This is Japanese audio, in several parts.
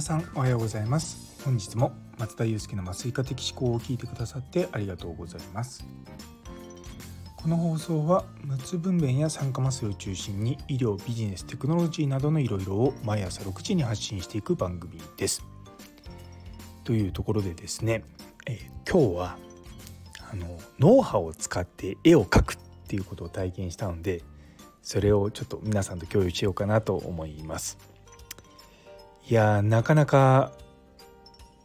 さんおはようございます。本日も松田祐介の麻酔科的思考を聞いてくださってありがとうございます。この放送は無痛分娩や酸化麻酔を中心に医療ビジネステクノロジーなどのいろいろを毎朝6時に発信していく番組です。というところでですね、えー、今日はあの脳波を使って絵を描くっていうことを体験したのでそれをちょっと皆さんと共有しようかなと思います。いやなかなか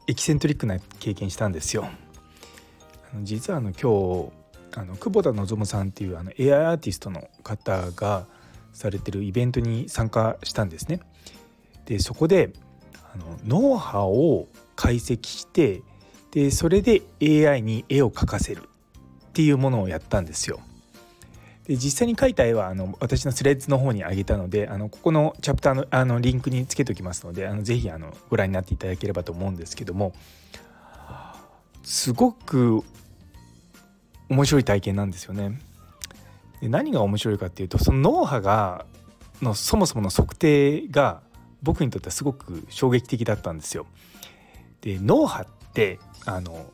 エキセントリックな経験したんですよ。あの実はあの今日あの久保田望さんっていうあの AI アーティストの方がされてるイベントに参加したんですね。でそこであの脳波を解析してでそれで AI に絵を描かせるっていうものをやったんですよ。で実際に描いた絵はあの私のスレッズの方にあげたのであのここのチャプターのあのリンクにつけておきますのであのぜひあのご覧になっていただければと思うんですけどもすごく面白い体験なんですよね。で何が面白いかっていうとその脳波がのそもそもの測定が僕にとってはすごく衝撃的だったんですよ。で脳波ってあの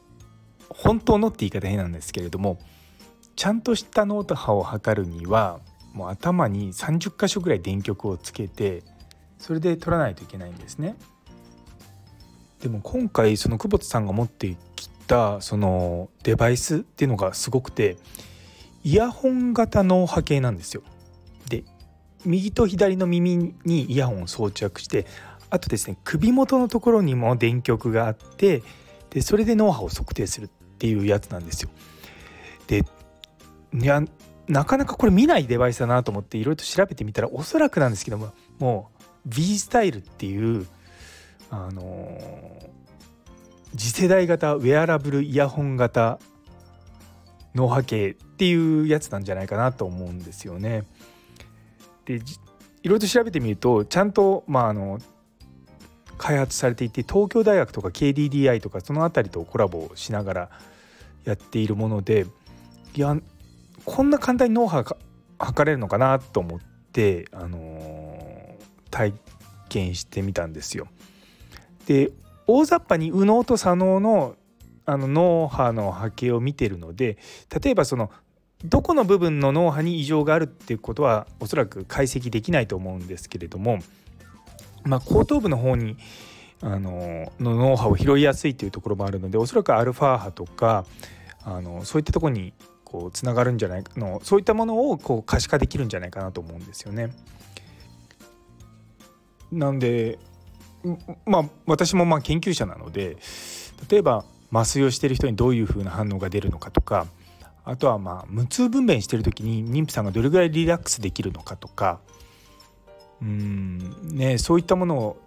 本当のって言い方変なんですけれどもちゃんとした脳波を測るにはもう頭に30箇所ぐらい電極をつけてそれで取らないといけないんですね。でも今回その久保田さんが持ってきたそのデバイスっていうのがすごくてイヤホン型脳波計なんですよ。で右と左の耳にイヤホンを装着してあとですね首元のところにも電極があってでそれで脳波を測定するっていうやつなんですよ。でいやなかなかこれ見ないデバイスだなと思っていろいろと調べてみたらおそらくなんですけどももう V スタイルっていうあのー、次世代型ウェアラブルイヤホン型脳波計っていうやつなんじゃないかなと思うんですよね。でいろいろと調べてみるとちゃんと、まあ、あの開発されていて東京大学とか KDDI とかその辺りとコラボしながらやっているものでいやこんな簡単に脳波が測れるのかなと思って、あのー、体験してみたんですよ。で大雑把に右脳と左脳のあの脳波の波形を見てるので例えばそのどこの部分の脳波に異常があるっていうことはおそらく解析できないと思うんですけれども、まあ、後頭部の方にあのの脳波を拾いやすいというところもあるのでおそらくアルファ波とかあのそういったところにこうつながるんじゃないのそういったものをこう可視化できるんじゃないかなと思うんですよね。なんでまあ私もまあ研究者なので例えば麻酔をしてる人にどういうふうな反応が出るのかとかあとはまあ無痛分娩してる時に妊婦さんがどれぐらいリラックスできるのかとかうんねそういったものを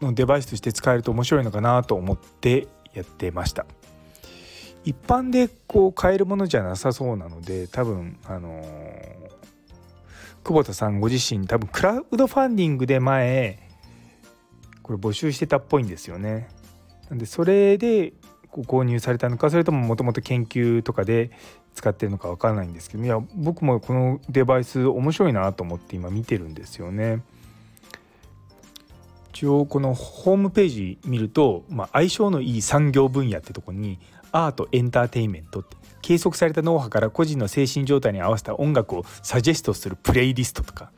のデバイスとして使えると面白いのかなと思ってやってました。一般でこう買えるものじゃなさそうなので多分あのー、久保田さんご自身多分クラウドファンディングで前これ募集してたっぽいんですよね。なんでそれでご購入されたのかそれとももともと研究とかで使ってるのか分からないんですけどいや僕もこのデバイス面白いなと思って今見てるんですよね。一応このホームページ見ると、まあ、相性のいい産業分野ってとこにアートエンターテインメントって計測された脳波から個人の精神状態に合わせた音楽をサジェストするプレイリストとか。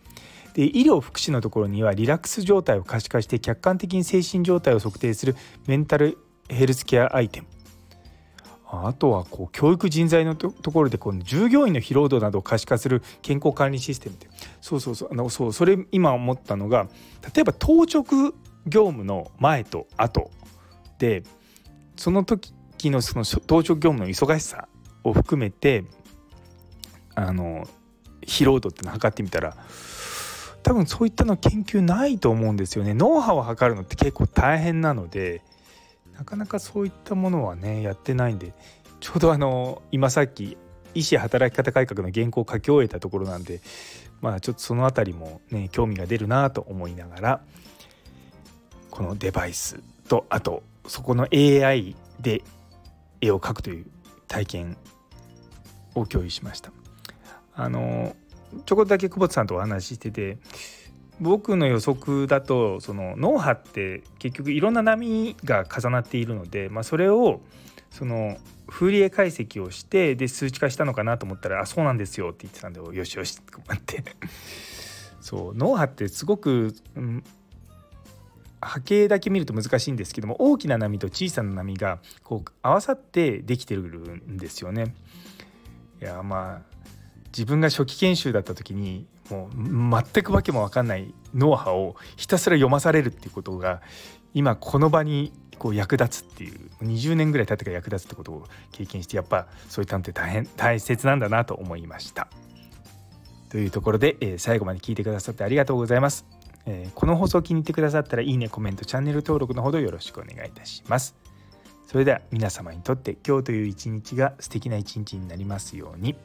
で医療福祉のところにはリラックス状態を可視化して客観的に精神状態を測定するメンタルヘルスケアアイテム。あとはこう教育人材のところでこの従業員の疲労度などを可視化する健康管理システムってそうそうそう。あのそうそれ今思ったのが例えば当直業務の前と後でその時期のその当直業務の忙しさを含めてあの疲労度ってのを測ってみたら多分そういったの研究ないと思うんですよね。脳波を測るのって結構大変なのでなかなかそういったものはねやってないんでちょうどあの今さっき医師働き方改革の原稿を書き終えたところなんでまあちょっとその辺りもね興味が出るなと思いながらこのデバイスとあとそこの AI で絵を描くという体験を共有しました。あのちょこっとだけ久保田さんとお話ししてて僕の予測だとその脳波って結局いろんな波が重なっているので、まあ、それをそのフーリエ解析をしてで数値化したのかなと思ったら「あそうなんですよ」って言ってたんでよしよしって思ってそう脳波ってすごく、うん、波形だけ見ると難しいんですけども大きな波と小さな波がこう合わさってできてるんですよね。いやまあ自分が初期研修だった時にもう全く訳も分かんない脳波をひたすら読まされるっていうことが今この場にこう役立つっていう20年ぐらい経ってから役立つってことを経験してやっぱそういったのって大変大切なんだなと思いました。というところで、え、最後まで聞いてくださってありがとうございます。えー、この放送気に入ってくださったらいいねコメントチャンネル登録のほどよろしくお願いいたします。それでは皆様にとって今日という一日が素敵な一日になりますように。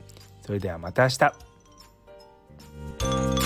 それではまた明日。